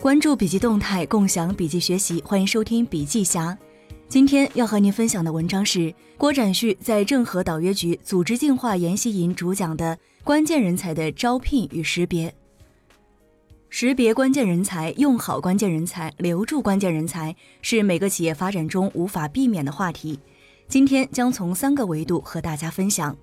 关注笔记动态，共享笔记学习，欢迎收听笔记侠。今天要和您分享的文章是郭展旭在郑和导约局组织进化研习营主讲的关键人才的招聘与识别。识别关键人才，用好关键人才，留住关键人才，是每个企业发展中无法避免的话题。今天将从三个维度和大家分享。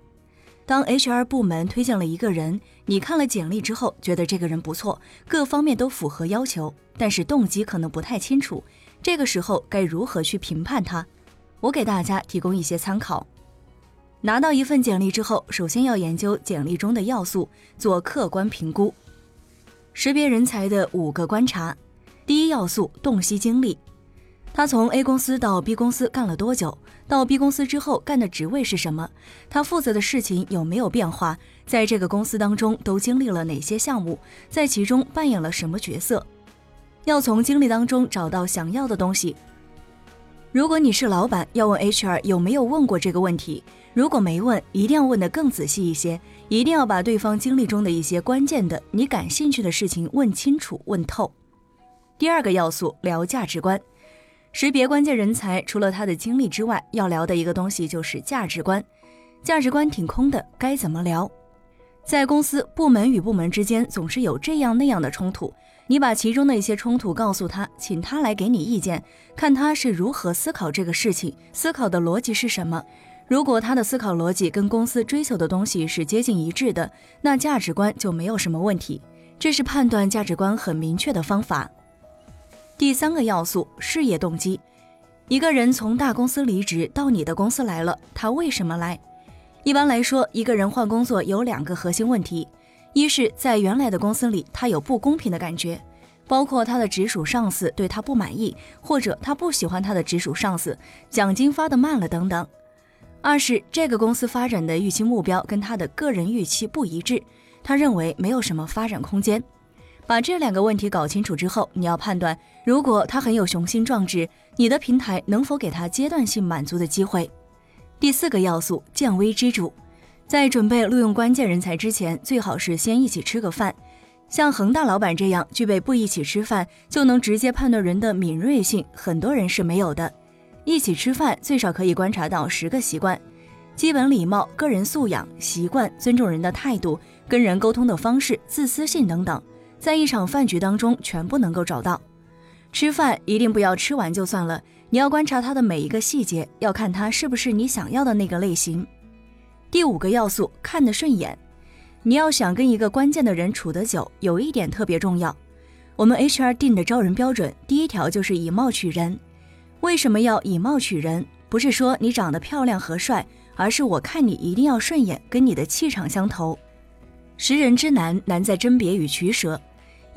当 HR 部门推荐了一个人，你看了简历之后，觉得这个人不错，各方面都符合要求，但是动机可能不太清楚。这个时候该如何去评判他？我给大家提供一些参考。拿到一份简历之后，首先要研究简历中的要素，做客观评估。识别人才的五个观察：第一要素，洞悉经历。他从 A 公司到 B 公司干了多久？到 B 公司之后干的职位是什么？他负责的事情有没有变化？在这个公司当中都经历了哪些项目？在其中扮演了什么角色？要从经历当中找到想要的东西。如果你是老板，要问 HR 有没有问过这个问题？如果没问，一定要问得更仔细一些，一定要把对方经历中的一些关键的、你感兴趣的事情问清楚、问透。第二个要素，聊价值观。识别关键人才，除了他的经历之外，要聊的一个东西就是价值观。价值观挺空的，该怎么聊？在公司部门与部门之间总是有这样那样的冲突，你把其中的一些冲突告诉他，请他来给你意见，看他是如何思考这个事情，思考的逻辑是什么。如果他的思考逻辑跟公司追求的东西是接近一致的，那价值观就没有什么问题。这是判断价值观很明确的方法。第三个要素，事业动机。一个人从大公司离职到你的公司来了，他为什么来？一般来说，一个人换工作有两个核心问题：一是，在原来的公司里他有不公平的感觉，包括他的直属上司对他不满意，或者他不喜欢他的直属上司，奖金发的慢了等等；二是，这个公司发展的预期目标跟他的个人预期不一致，他认为没有什么发展空间。把这两个问题搞清楚之后，你要判断，如果他很有雄心壮志，你的平台能否给他阶段性满足的机会？第四个要素，降危之主，在准备录用关键人才之前，最好是先一起吃个饭。像恒大老板这样具备不一起吃饭就能直接判断人的敏锐性，很多人是没有的。一起吃饭最少可以观察到十个习惯：基本礼貌、个人素养、习惯、尊重人的态度、跟人沟通的方式、自私性等等。在一场饭局当中，全部能够找到。吃饭一定不要吃完就算了，你要观察他的每一个细节，要看他是不是你想要的那个类型。第五个要素，看得顺眼。你要想跟一个关键的人处得久，有一点特别重要。我们 HR 定的招人标准，第一条就是以貌取人。为什么要以貌取人？不是说你长得漂亮和帅，而是我看你一定要顺眼，跟你的气场相投。识人之难，难在甄别与取舍。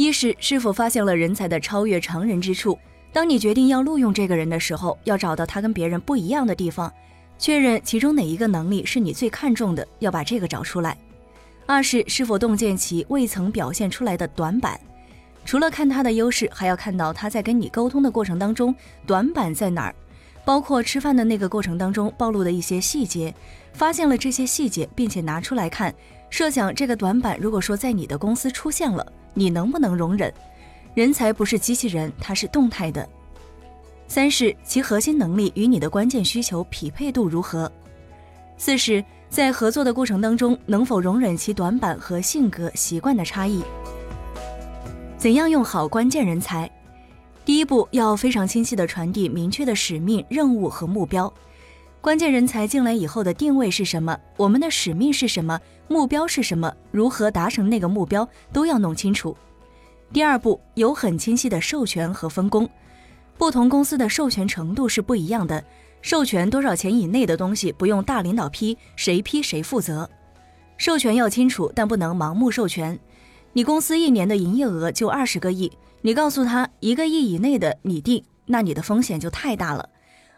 一是是否发现了人才的超越常人之处。当你决定要录用这个人的时候，要找到他跟别人不一样的地方，确认其中哪一个能力是你最看重的，要把这个找出来。二是是否洞见其未曾表现出来的短板。除了看他的优势，还要看到他在跟你沟通的过程当中短板在哪儿，包括吃饭的那个过程当中暴露的一些细节。发现了这些细节，并且拿出来看。设想这个短板，如果说在你的公司出现了，你能不能容忍？人才不是机器人，它是动态的。三是其核心能力与你的关键需求匹配度如何？四是，在合作的过程当中，能否容忍其短板和性格习惯的差异？怎样用好关键人才？第一步要非常清晰的传递明确的使命、任务和目标。关键人才进来以后的定位是什么？我们的使命是什么？目标是什么？如何达成那个目标都要弄清楚。第二步，有很清晰的授权和分工。不同公司的授权程度是不一样的，授权多少钱以内的东西不用大领导批，谁批谁负责。授权要清楚，但不能盲目授权。你公司一年的营业额就二十个亿，你告诉他一个亿以内的你定，那你的风险就太大了。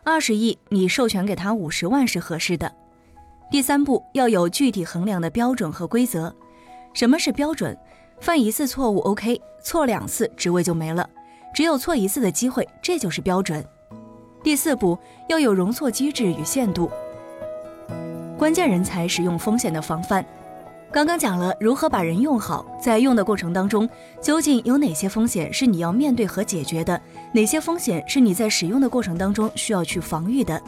二十亿，你授权给他五十万是合适的。第三步要有具体衡量的标准和规则。什么是标准？犯一次错误 OK，错两次职位就没了，只有错一次的机会，这就是标准。第四步要有容错机制与限度。关键人才使用风险的防范。刚刚讲了如何把人用好，在用的过程当中，究竟有哪些风险是你要面对和解决的？哪些风险是你在使用的过程当中需要去防御的？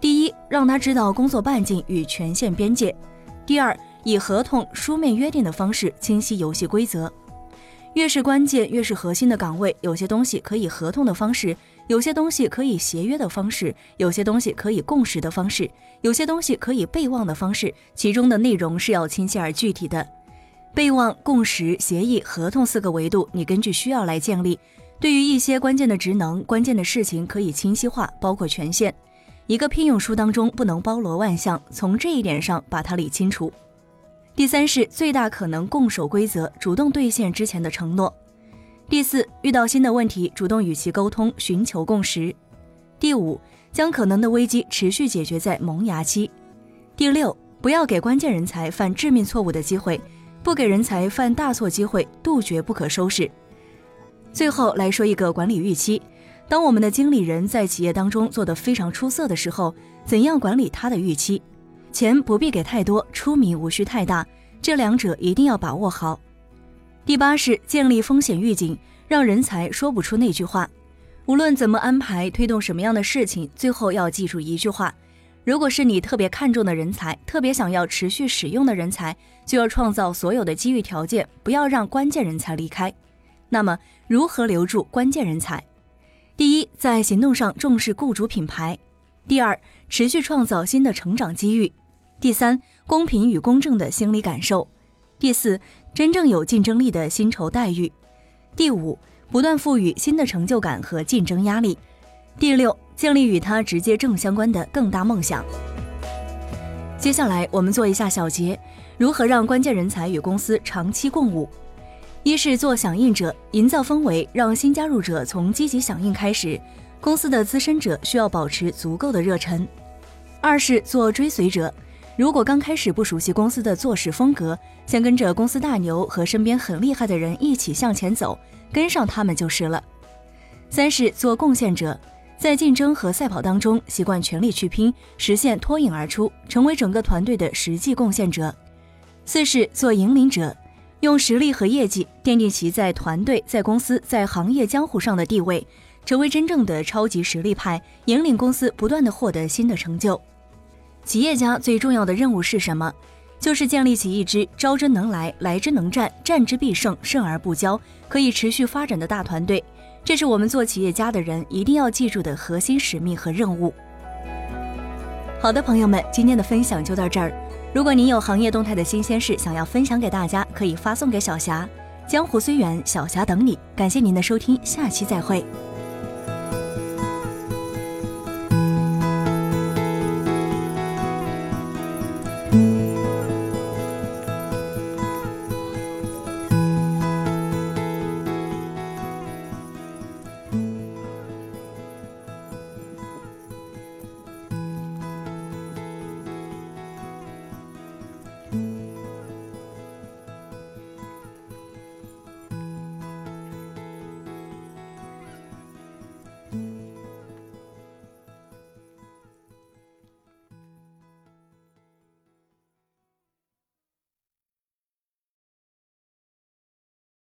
第一，让他知道工作半径与权限边界；第二，以合同书面约定的方式清晰游戏规则。越是关键、越是核心的岗位，有些东西可以合同的方式。有些东西可以协约的方式，有些东西可以共识的方式，有些东西可以备忘的方式，其中的内容是要清晰而具体的。备忘、共识、协议、合同四个维度，你根据需要来建立。对于一些关键的职能、关键的事情，可以清晰化，包括权限。一个聘用书当中不能包罗万象，从这一点上把它理清楚。第三是最大可能共守规则，主动兑现之前的承诺。第四，遇到新的问题，主动与其沟通，寻求共识。第五，将可能的危机持续解决在萌芽期。第六，不要给关键人才犯致命错误的机会，不给人才犯大错机会，杜绝不可收拾。最后来说一个管理预期，当我们的经理人在企业当中做得非常出色的时候，怎样管理他的预期？钱不必给太多，出名无需太大，这两者一定要把握好。第八是建立风险预警，让人才说不出那句话。无论怎么安排，推动什么样的事情，最后要记住一句话：如果是你特别看重的人才，特别想要持续使用的人才，就要创造所有的机遇条件，不要让关键人才离开。那么，如何留住关键人才？第一，在行动上重视雇主品牌；第二，持续创造新的成长机遇；第三，公平与公正的心理感受；第四。真正有竞争力的薪酬待遇。第五，不断赋予新的成就感和竞争压力。第六，建立与他直接正相关的更大梦想。接下来我们做一下小结：如何让关键人才与公司长期共舞？一是做响应者，营造氛围，让新加入者从积极响应开始。公司的资深者需要保持足够的热忱。二是做追随者。如果刚开始不熟悉公司的做事风格，想跟着公司大牛和身边很厉害的人一起向前走，跟上他们就是了。三是做贡献者，在竞争和赛跑当中，习惯全力去拼，实现脱颖而出，成为整个团队的实际贡献者。四是做引领者，用实力和业绩奠定其在团队、在公司、在行业江湖上的地位，成为真正的超级实力派，引领公司不断的获得新的成就。企业家最重要的任务是什么？就是建立起一支招之能来、来之能战、战之必胜、胜而不骄，可以持续发展的大团队。这是我们做企业家的人一定要记住的核心使命和任务。好的，朋友们，今天的分享就到这儿。如果您有行业动态的新鲜事想要分享给大家，可以发送给小霞。江湖虽远，小霞等你。感谢您的收听，下期再会。